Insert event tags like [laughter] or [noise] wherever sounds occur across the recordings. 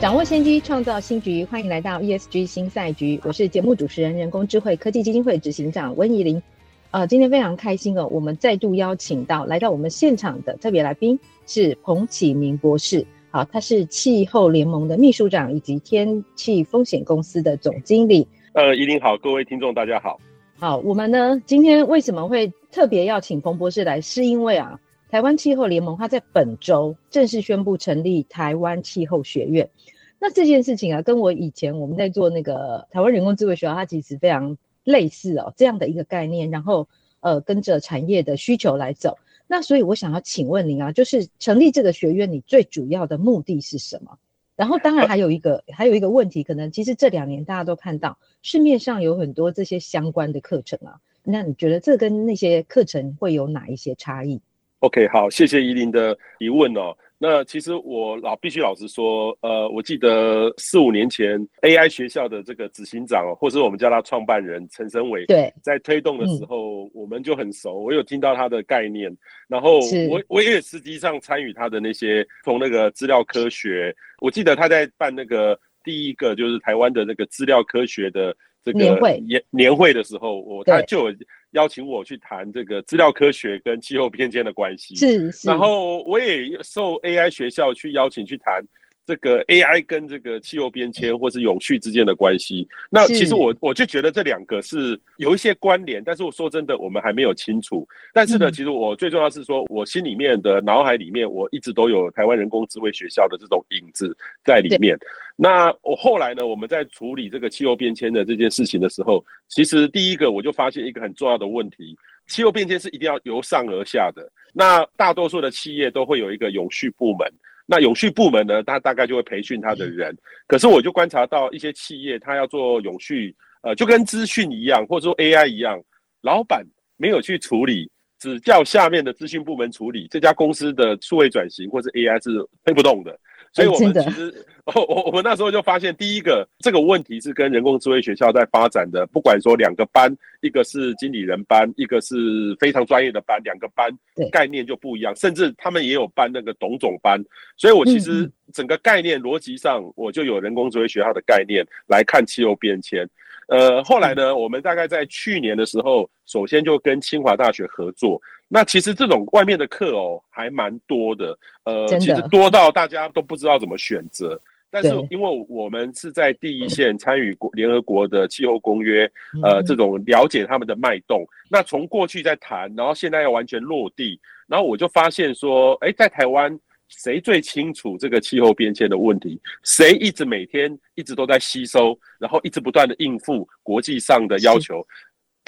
掌握先机，创造新局。欢迎来到 ESG 新赛局，我是节目主持人、人工智慧科技基金会执行长温怡玲。呃，今天非常开心哦，我们再度邀请到来到我们现场的特别来宾是彭启明博士。好，他是气候联盟的秘书长以及天气风险公司的总经理。呃，怡玲好，各位听众大家好。好，我们呢今天为什么会特别邀请彭博士来？是因为啊。台湾气候联盟，它在本周正式宣布成立台湾气候学院。那这件事情啊，跟我以前我们在做那个台湾人工智慧学校，它其实非常类似哦，这样的一个概念。然后，呃，跟着产业的需求来走。那所以我想要请问您啊，就是成立这个学院，你最主要的目的是什么？然后，当然还有一个还有一个问题，可能其实这两年大家都看到市面上有很多这些相关的课程啊。那你觉得这跟那些课程会有哪一些差异？OK，好，谢谢怡玲的疑问哦。那其实我老必须老实说，呃，我记得四五年前 AI 学校的这个执行长，或是我们叫他创办人陈昇伟，对，在推动的时候，嗯，我们就很熟。我有听到他的概念，然后我我也实际上参与他的那些从那个资料科学，我记得他在办那个第一个就是台湾的那个资料科学的这个年会年年会的时候，我他就有。邀请我去谈这个资料科学跟气候变迁的关系，是是。然后我也受 AI 学校去邀请去谈这个 AI 跟这个气候变迁或是永续之间的关系。那其实我我就觉得这两个是有一些关联，但是我说真的，我们还没有清楚。但是呢，其实我最重要是说，我心里面的脑海里面，我一直都有台湾人工智慧学校的这种影子在里面。那我后来呢，我们在处理这个气候变迁的这件事情的时候，其实第一个我就发现一个很重要的问题：气候变迁是一定要由上而下的。那大多数的企业都会有一个永续部门，那永续部门呢，他大概就会培训他的人。可是我就观察到一些企业，他要做永续，呃，就跟资讯一样，或者说 AI 一样，老板没有去处理，只叫下面的资讯部门处理，这家公司的数位转型或者 AI 是推不动的。所以，我们其实，我我我们那时候就发现，第一个这个问题是跟人工智慧学校在发展的，不管说两个班，一个是经理人班，一个是非常专业的班，两个班概念就不一样，甚至他们也有办那个董总班。所以我其实整个概念逻辑上，我就有人工智慧学校的概念来看气候变迁。呃，后来呢，我们大概在去年的时候，首先就跟清华大学合作。那其实这种外面的课哦，还蛮多的。呃，其实多到大家都不知道怎么选择。但是因为我们是在第一线参与国联合国的气候公约，呃，这种了解他们的脉动。那从过去在谈，然后现在要完全落地，然后我就发现说，哎，在台湾。谁最清楚这个气候变迁的问题？谁一直每天一直都在吸收，然后一直不断的应付国际上的要求？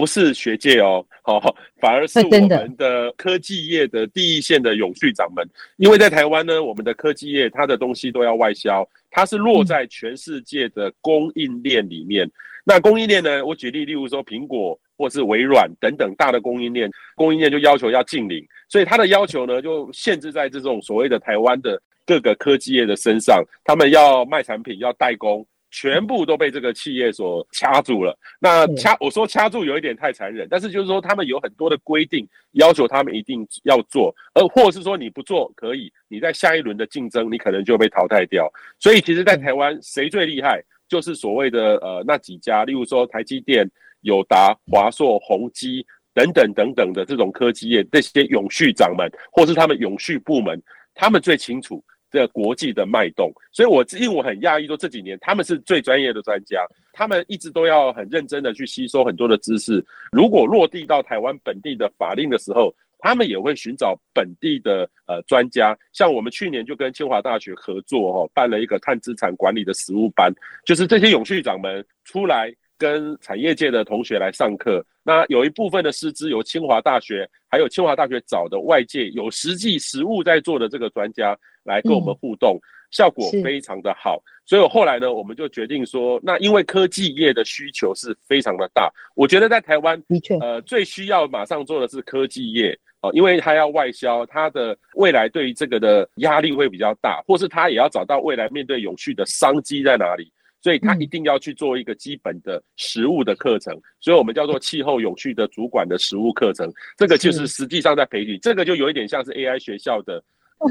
不是学界哦，好，反而是我们的科技业的第一线的永续掌门。因为在台湾呢，我们的科技业它的东西都要外销，它是落在全世界的供应链里面。那供应链呢，我举例，例如说苹果。或是微软等等大的供应链，供应链就要求要净零，所以它的要求呢，就限制在这种所谓的台湾的各个科技业的身上，他们要卖产品要代工，全部都被这个企业所掐住了。那掐，我说掐住有一点太残忍，但是就是说他们有很多的规定，要求他们一定要做，而或是说你不做可以，你在下一轮的竞争你可能就被淘汰掉。所以其实，在台湾谁最厉害，就是所谓的呃那几家，例如说台积电。友达、华硕、宏基等等等等的这种科技业，这些永续掌门，或是他们永续部门，他们最清楚这个国际的脉动。所以，我因为我很讶异，说这几年他们是最专业的专家，他们一直都要很认真的去吸收很多的知识。如果落地到台湾本地的法令的时候，他们也会寻找本地的呃专家。像我们去年就跟清华大学合作，哦，办了一个碳资产管理的实务班，就是这些永续长们出来。跟产业界的同学来上课，那有一部分的师资由清华大学，还有清华大学找的外界有实际实务在做的这个专家来跟我们互动。效果非常的好。所以后来呢，我们就决定说，那因为科技业的需求是非常的大，我觉得在台湾的确，呃，最需要马上做的是科技业哦，因为它要外销，它的未来对于这个的压力会比较大，或是它也要找到未来面对永续的商机在哪里，所以它一定要去做一个基本的实物的课程，所以我们叫做气候永续的主管的实物课程，这个就是实际上在培训，这个就有一点像是 AI 学校的。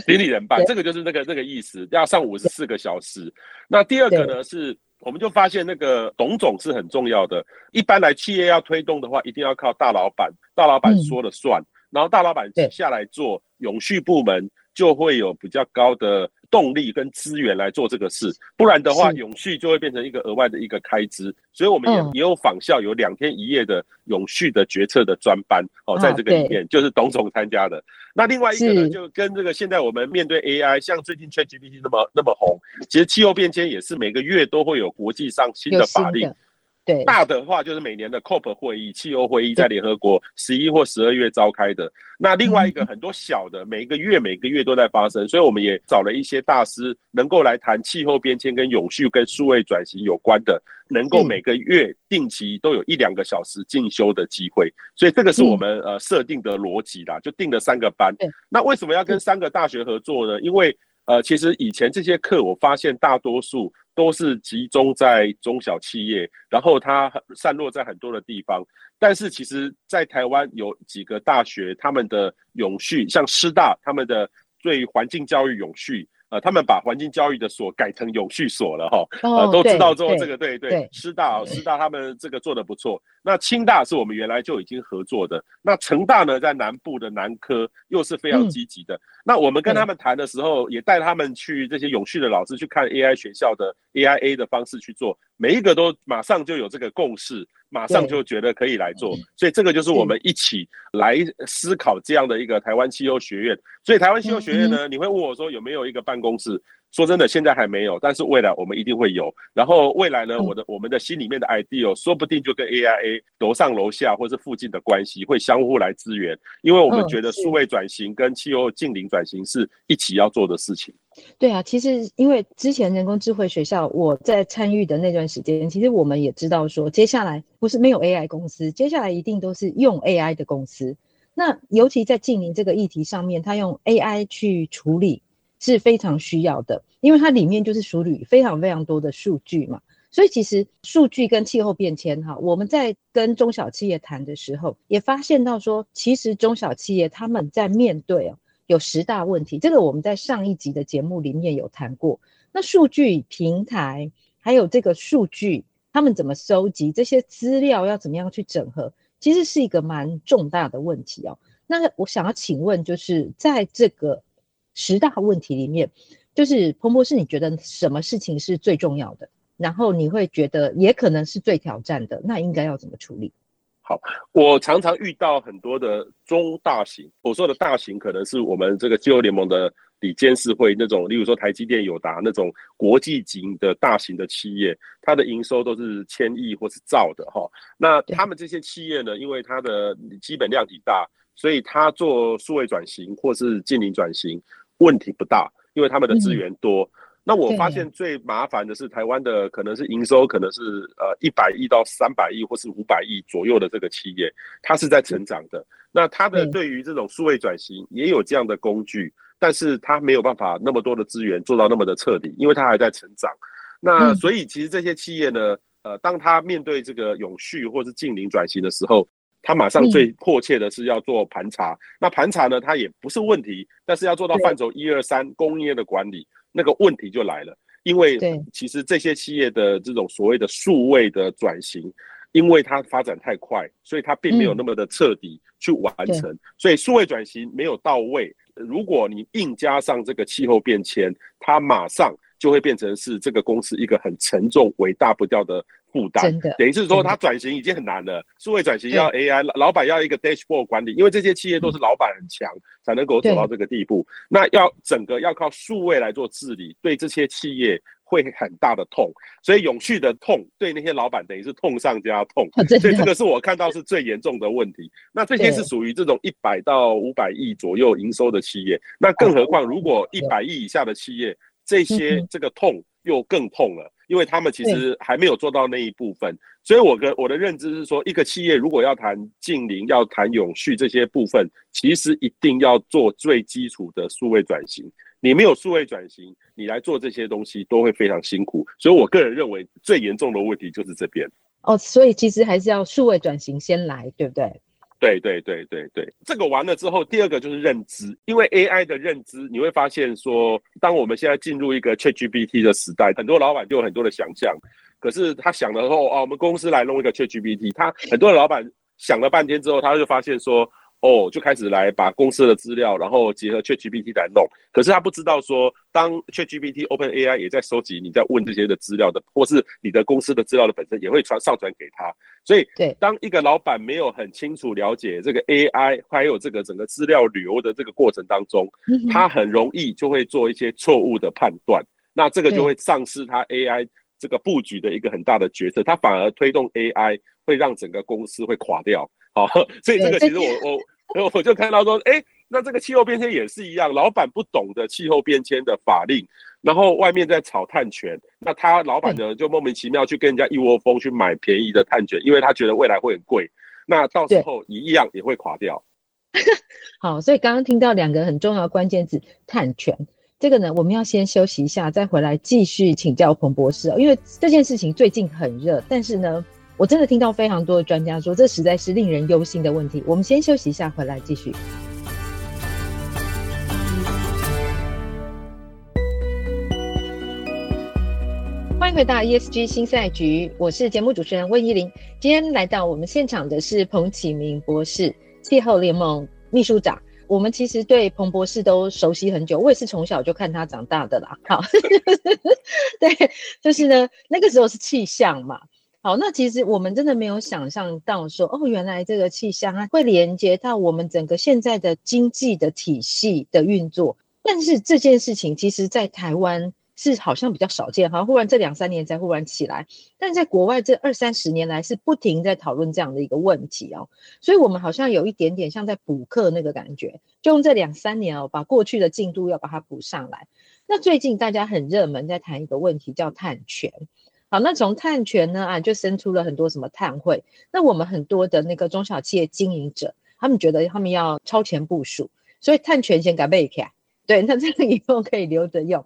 经理人办，这个就是那个那个意思，要上五十四个小时。那第二个呢，是我们就发现那个董总是很重要的。一般来企业要推动的话，一定要靠大老板，大老板说了算，然后大老板下来做永续部门，就会有比较高的。动力跟资源来做这个事，不然的话，永续就会变成一个额外的一个开支。所以我们也也有仿效，有两天一夜的永续的决策的专班哦，在这个里面就是董总参加的。那另外一个呢，就跟这个现在我们面对 AI，像最近 ChatGPT 那么那么红，其实气候变迁也是每个月都会有国际上新的法令。对，大的话就是每年的 COP 会议，气候会议在联合国十一或十二月召开的。那另外一个很多小的，每一个月每个月都在发生，所以我们也找了一些大师，能够来谈气候变迁跟永续跟数位转型有关的，能够每个月定期都有一两个小时进修的机会。所以这个是我们呃设定的逻辑啦，就定了三个班。那为什么要跟三个大学合作呢？因为呃，其实以前这些课我发现大多数。都是集中在中小企业，然后它散落在很多的地方。但是其实，在台湾有几个大学，他们的永续，像师大，他们的对环境教育永续。呃，他们把环境教育的所改成永续所了哈，呃，都知道之后这个对对，对，师大师大他们这个做的不错。那清大是我们原来就已经合作的，那成大呢，在南部的南科又是非常积极的。那我们跟他们谈的时候，也带他们去这些永续的老师去看 AI 学校的 AIA 的方式去做，每一个都马上就有这个共识。马上就觉得可以来做，所以这个就是我们一起来思考这样的一个台湾气候学院。所以台湾气候学院呢，你会问我说有没有一个办公室？说真的，现在还没有，但是未来我们一定会有。然后未来呢，我的我们的心里面的 idea，说不定就跟 AIA 楼上楼下或是附近的关系会相互来支援，因为我们觉得数位转型跟气候近邻转型是一起要做的事情。对啊，其实因为之前人工智慧学校我在参与的那段时间，其实我们也知道说，接下来不是没有 AI 公司，接下来一定都是用 AI 的公司。那尤其在净零这个议题上面，它用 AI 去处理。是非常需要的，因为它里面就是处理非常非常多的数据嘛，所以其实数据跟气候变迁哈，我们在跟中小企业谈的时候，也发现到说，其实中小企业他们在面对哦，有十大问题，这个我们在上一集的节目里面有谈过。那数据平台还有这个数据，他们怎么收集这些资料，要怎么样去整合，其实是一个蛮重大的问题哦。那我想要请问，就是在这个。十大问题里面，就是彭博士，你觉得什么事情是最重要的？然后你会觉得也可能是最挑战的，那应该要怎么处理？好，我常常遇到很多的中大型，我说的大型可能是我们这个气候联盟的里监事会那种，例如说台积电、友达那种国际级的大型的企业，它的营收都是千亿或是兆的哈。那他们这些企业呢，因为它的基本量体大，所以它做数位转型或是净零转型。问题不大，因为他们的资源多。嗯、那我发现最麻烦的是台湾的可能是营收可能是呃一百亿到三百亿或是五百亿左右的这个企业，它是在成长的。那它的对。于这种数位转型也有这样的工具，但是它没有办法那么多的资源做到那么的彻底，因为它还在成长。那所以其实这些企业呢，呃，当它面对这个永续或是近零转型的时候，他马上最迫切的是要做盘查，嗯、那盘查呢，它也不是问题，但是要做到范畴一二三工业的管理，那个问题就来了。因为其实这些企业的这种所谓的数位的转型，因为它发展太快，所以它并没有那么的彻底去完成，嗯、所以数位转型没有到位。如果你硬加上这个气候变迁，它马上就会变成是这个公司一个很沉重、伟大不掉的。负担，等于是说，它转型已经很难了。数位转型要 AI，老老板要一个 dashboard 管理，因为这些企业都是老板很强，才能够走到这个地步。那要整个要靠数位来做治理，对这些企业会很大的痛。所以永续的痛，对那些老板等于是痛上加痛。所以这个是我看到是最严重的问题。那这些是属于这种一百到五百亿左右营收的企业，那更何况如果一百亿以下的企业。这些这个痛又更痛了，因为他们其实还没有做到那一部分。所以我的我的认知是说，一个企业如果要谈近邻、要谈永续这些部分，其实一定要做最基础的数位转型。你没有数位转型，你来做这些东西都会非常辛苦。所以我个人认为最严重的问题就是这边。哦，所以其实还是要数位转型先来，对不对？对对对对对，这个完了之后，第二个就是认知，因为 AI 的认知，你会发现说，当我们现在进入一个 ChatGPT 的时代，很多老板就有很多的想象，可是他想了后，哦，我们公司来弄一个 ChatGPT，他很多的老板想了半天之后，他就发现说。哦，就开始来把公司的资料，然后结合 ChatGPT 来弄。可是他不知道说，当 ChatGPT、OpenAI 也在收集你在问这些的资料的，或是你的公司的资料的本身也会传上传给他。所以，对，当一个老板没有很清楚了解这个 AI 还有这个整个资料流的这个过程当中，他很容易就会做一些错误的判断。那这个就会丧失他 AI 这个布局的一个很大的角色，他反而推动 AI 会让整个公司会垮掉。好，所以这个其实我我 [laughs] 我就看到说，哎、欸，那这个气候变迁也是一样，老板不懂得气候变迁的法令，然后外面在炒碳权，那他老板呢就莫名其妙去跟人家一窝蜂去买便宜的碳权，因为他觉得未来会很贵，那到时候一样也会垮掉。[laughs] 好，所以刚刚听到两个很重要的关键字，碳权，这个呢我们要先休息一下，再回来继续请教彭博士，因为这件事情最近很热，但是呢。我真的听到非常多的专家说，这实在是令人忧心的问题。我们先休息一下，回来继续。欢迎回到 ESG 新赛局，我是节目主持人温依玲。今天来到我们现场的是彭启明博士，气候联盟秘书长。我们其实对彭博士都熟悉很久，我也是从小就看他长大的啦。好，[laughs] 对，就是呢，那个时候是气象嘛。好，那其实我们真的没有想象到说，哦，原来这个气象啊会连接到我们整个现在的经济的体系的运作。但是这件事情其实，在台湾是好像比较少见，好像，忽然这两三年才忽然起来。但在国外这二三十年来是不停在讨论这样的一个问题哦，所以我们好像有一点点像在补课那个感觉，就用这两三年哦，把过去的进度要把它补上来。那最近大家很热门在谈一个问题，叫碳权。好，那从碳权呢啊，就生出了很多什么碳汇。那我们很多的那个中小企业经营者，他们觉得他们要超前部署，所以碳权先给备起来。对，那这个以后可以留着用。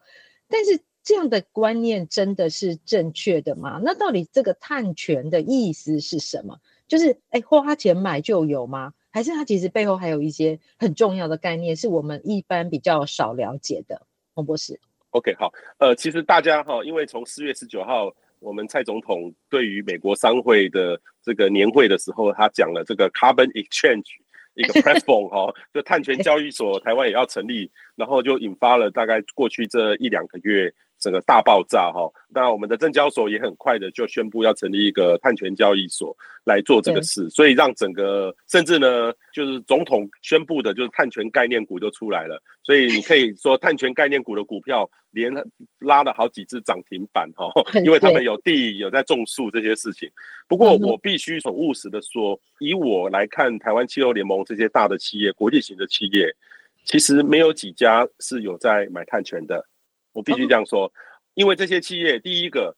但是这样的观念真的是正确的吗？那到底这个碳权的意思是什么？就是哎，花钱买就有吗？还是它其实背后还有一些很重要的概念，是我们一般比较少了解的？洪博士。OK，好，呃，其实大家哈，因为从四月十九号。我们蔡总统对于美国商会的这个年会的时候，他讲了这个 carbon exchange 一个 platform 哈，[laughs] 就碳权交易所，台湾也要成立，然后就引发了大概过去这一两个月。整个大爆炸哈，那我们的证交所也很快的就宣布要成立一个碳权交易所来做这个事，所以让整个甚至呢，就是总统宣布的，就是碳权概念股就出来了，所以你可以说碳权概念股的股票连拉了好几只涨停板哈，因为他们有地有在种树这些事情。不过我必须很务实的说，以我来看，台湾气候联盟这些大的企业、国际型的企业，其实没有几家是有在买碳权的。我必须这样说，因为这些企业，第一个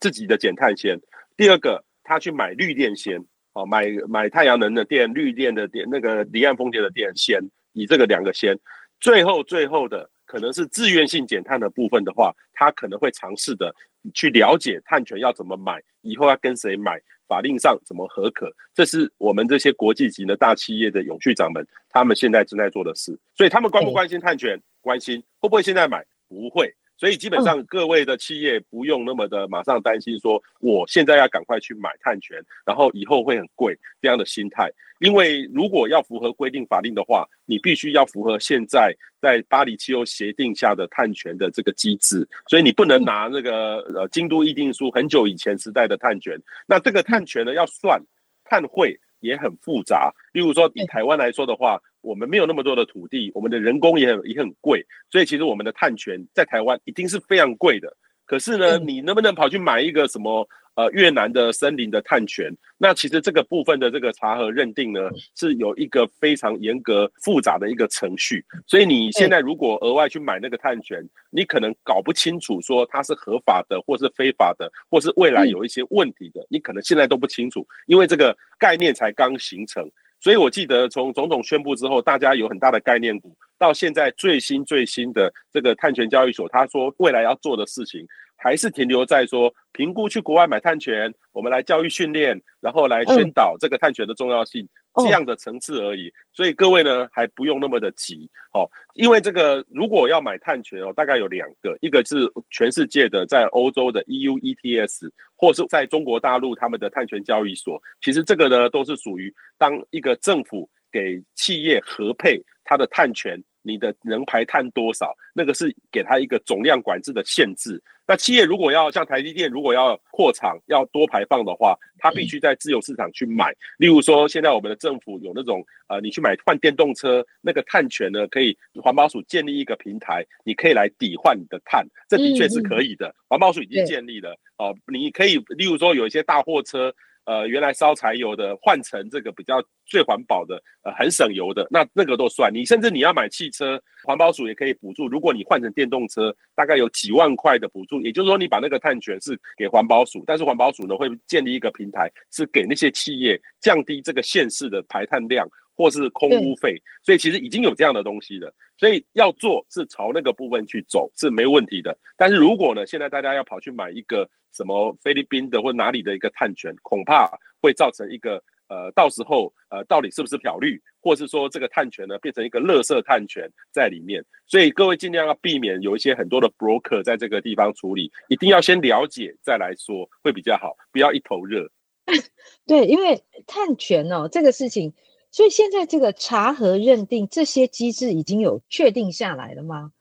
自己的减碳先，第二个他去买绿电先，哦，买买太阳能的电、绿电的电、那个离岸风电的电先，以这个两个先，最后最后的可能是自愿性减碳的部分的话，他可能会尝试的去了解碳权要怎么买，以后要跟谁买，法令上怎么合可，这是我们这些国际级的大企业的永续长们他们现在正在做的事，所以他们关不关心碳权？关心，会不会现在买？不会，所以基本上各位的企业不用那么的马上担心说，我现在要赶快去买碳权，然后以后会很贵这样的心态。因为如果要符合规定法令的话，你必须要符合现在在巴黎气候协定下的碳权的这个机制，所以你不能拿那个呃京都议定书很久以前时代的碳权。那这个碳权呢，要算碳汇也很复杂。例如说以台湾来说的话。我们没有那么多的土地，我们的人工也很也很贵，所以其实我们的碳权在台湾一定是非常贵的。可是呢，你能不能跑去买一个什么呃越南的森林的探权。那其实这个部分的这个查核认定呢，是有一个非常严格复杂的一个程序。所以你现在如果额外去买那个探权，你可能搞不清楚说它是合法的，或是非法的，或是未来有一些问题的，你可能现在都不清楚，因为这个概念才刚形成。所以我记得从总统宣布之后，大家有很大的概念股，到现在最新最新的这个碳权交易所，他说未来要做的事情。还是停留在说评估去国外买碳权，我们来教育训练，然后来宣导这个碳权的重要性，这样的层次而已。所以各位呢，还不用那么的急，哦，因为这个如果要买碳权哦，大概有两个，一个是全世界的在欧洲的 EU ETS，或是在中国大陆他们的碳权交易所，其实这个呢都是属于当一个政府给企业核配它的碳权。你的能排碳多少？那个是给它一个总量管制的限制。那企业如果要像台积电，如果要扩厂要多排放的话，它必须在自由市场去买。例如说，现在我们的政府有那种呃，你去买换电动车，那个碳权呢，可以环保署建立一个平台，你可以来抵换你的碳，这的确是可以的。环保署已经建立了哦，你可以例如说有一些大货车。呃，原来烧柴油的换成这个比较最环保的，呃，很省油的，那那个都算。你甚至你要买汽车，环保署也可以补助。如果你换成电动车，大概有几万块的补助。也就是说，你把那个碳权是给环保署，但是环保署呢会建立一个平台，是给那些企业降低这个县市的排碳量或是空屋费。所以其实已经有这样的东西了。所以要做是朝那个部分去走是没问题的。但是如果呢，现在大家要跑去买一个。什么菲律宾的或哪里的一个碳权，恐怕会造成一个呃，到时候呃，到底是不是漂绿，或是说这个碳权呢变成一个垃圾碳权在里面，所以各位尽量要避免有一些很多的 broker 在这个地方处理，一定要先了解再来说会比较好，不要一头热。[laughs] 对，因为碳权哦这个事情，所以现在这个查核认定这些机制已经有确定下来了吗？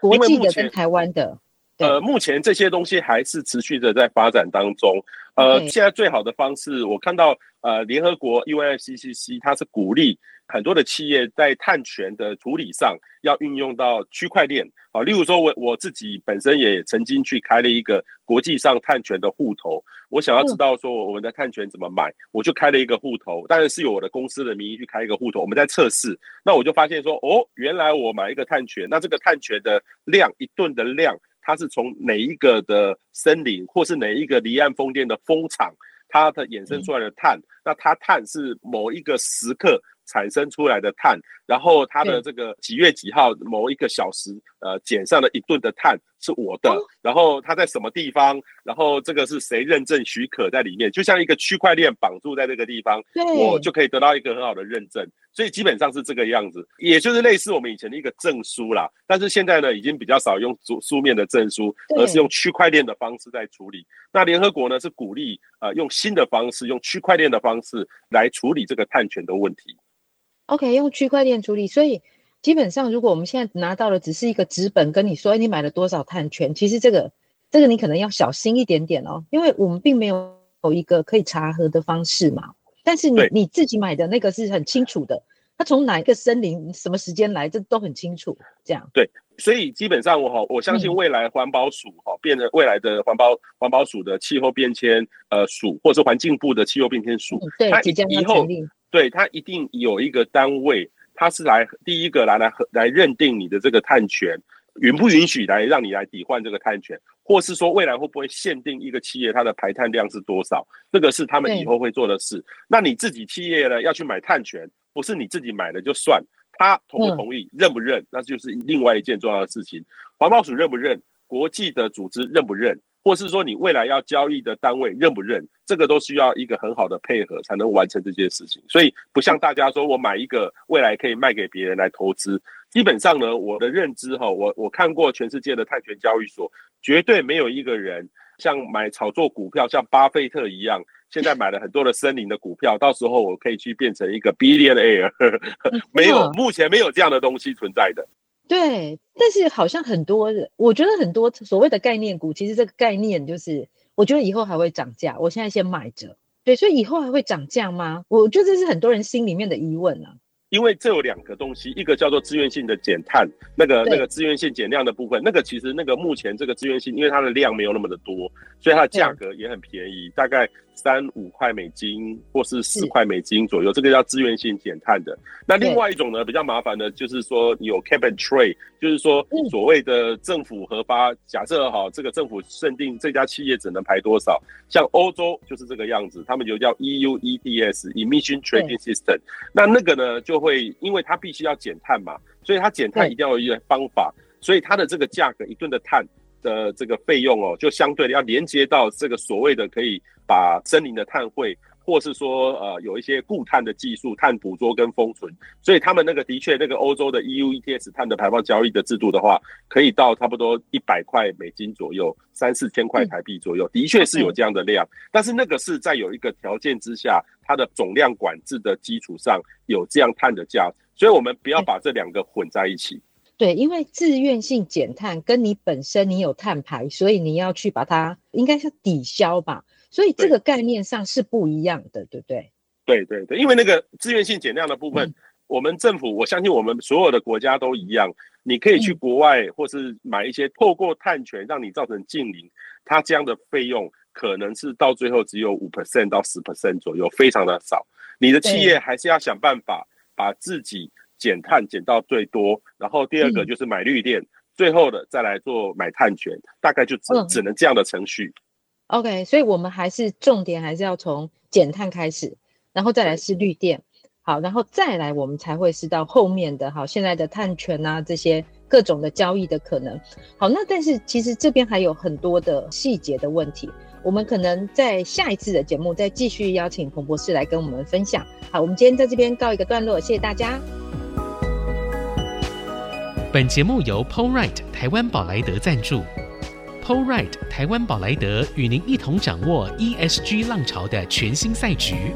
国际的跟台湾的。呃，目前这些东西还是持续的在发展当中。呃，现在最好的方式，我看到呃，联合国 UNFCCC 它是鼓励很多的企业在碳权的处理上要运用到区块链啊。例如说，我我自己本身也曾经去开了一个国际上碳权的户头，我想要知道说我们的碳权怎么买，我就开了一个户头，当然是有我的公司的名义去开一个户头。我们在测试，那我就发现说，哦，原来我买一个碳权，那这个碳权的量，一吨的量。它是从哪一个的森林，或是哪一个离岸风电的风场，它的衍生出来的碳，嗯、那它碳是某一个时刻产生出来的碳，然后它的这个几月几号某一个小时，呃，减上了一吨的碳。是我的，然后它在什么地方？然后这个是谁认证许可在里面？就像一个区块链绑住在这个地方，我就可以得到一个很好的认证。所以基本上是这个样子，也就是类似我们以前的一个证书啦。但是现在呢，已经比较少用书书面的证书，而是用区块链的方式在处理。那联合国呢是鼓励呃用新的方式，用区块链的方式来处理这个碳权的问题。OK，用区块链处理，所以。基本上，如果我们现在拿到的只是一个纸本，跟你说，哎，你买了多少碳权？其实这个，这个你可能要小心一点点哦，因为我们并没有有一个可以查核的方式嘛。但是你你自己买的那个是很清楚的，它从哪一个森林、什么时间来，这都很清楚。这样对，所以基本上我哈，我相信未来环保署哈，变成未来的环保环保署的气候变迁呃署，或者是环境部的气候变迁署，对，它以后对他一定有一个单位。他是来第一个来来来认定你的这个碳权允不允许来让你来抵换这个碳权，或是说未来会不会限定一个企业它的排碳量是多少？这个是他们以后会做的事。那你自己企业呢要去买碳权，不是你自己买了就算，他同不同意、认不认，那就是另外一件重要的事情。环保署认不认？国际的组织认不认？或是说你未来要交易的单位认不认，这个都需要一个很好的配合才能完成这件事情。所以不像大家说我买一个未来可以卖给别人来投资，基本上呢，我的认知哈，我我看过全世界的泰拳交易所，绝对没有一个人像买炒作股票，像巴菲特一样，现在买了很多的森林的股票，到时候我可以去变成一个 billionaire，[laughs] 没有，目前没有这样的东西存在的。对，但是好像很多人，我觉得很多所谓的概念股，其实这个概念就是，我觉得以后还会涨价。我现在先买着，对，所以以后还会涨价吗？我觉得这是很多人心里面的疑问啊。因为这有两个东西，一个叫做自愿性的减碳，那个那个自愿性减量的部分，那个其实那个目前这个自愿性，因为它的量没有那么的多，所以它的价格也很便宜，大概三五块美金或是四块美金左右，这个叫自愿性减碳的。那另外一种呢，比较麻烦的，就是说有 cap and trade，就是说所谓的政府核发，假设哈这个政府认定这家企业只能排多少，像欧洲就是这个样子，他们就叫 EU ETS（Emission Trading System），那那个呢就。会，因为它必须要减碳嘛，所以它减碳一定要有一些方法，所以它的这个价格一吨的碳的这个费用哦，就相对的要连接到这个所谓的可以把森林的碳汇，或是说呃有一些固碳的技术，碳捕捉跟封存，所以他们那个的确那个欧洲的 EU ETS 碳的排放交易的制度的话，可以到差不多一百块美金左右，三四千块台币左右，的确是有这样的量，但是那个是在有一个条件之下。它的总量管制的基础上有这样碳的价，所以我们不要把这两个混在一起。对，因为自愿性减碳跟你本身你有碳排，所以你要去把它应该是抵消吧，所以这个概念上是不一样的，对不对？对对对，因为那个自愿性减量的部分，嗯，我们政府我相信我们所有的国家都一样，你可以去国外或是买一些透过碳权让你造成净零，它这样的费用。可能是到最后只有五 percent 到十 percent 左右，非常的少。你的企业还是要想办法把自己减碳减到最多，然后第二个就是买绿电，嗯、最后的再来做买碳权，大概就只、嗯、只能这样的程序。OK，所以我们还是重点还是要从减碳开始，然后再来是绿电，好，然后再来我们才会是到后面的好现在的碳权啊这些。各种的交易的可能，好，那但是其实这边还有很多的细节的问题，我们可能在下一次的节目再继续邀请彭博士来跟我们分享。好，我们今天在这边告一个段落，谢谢大家。本节目由 Polride 台湾宝莱德赞助 Polride 台湾宝莱德与您一同掌握 ESG 浪潮的全新赛局。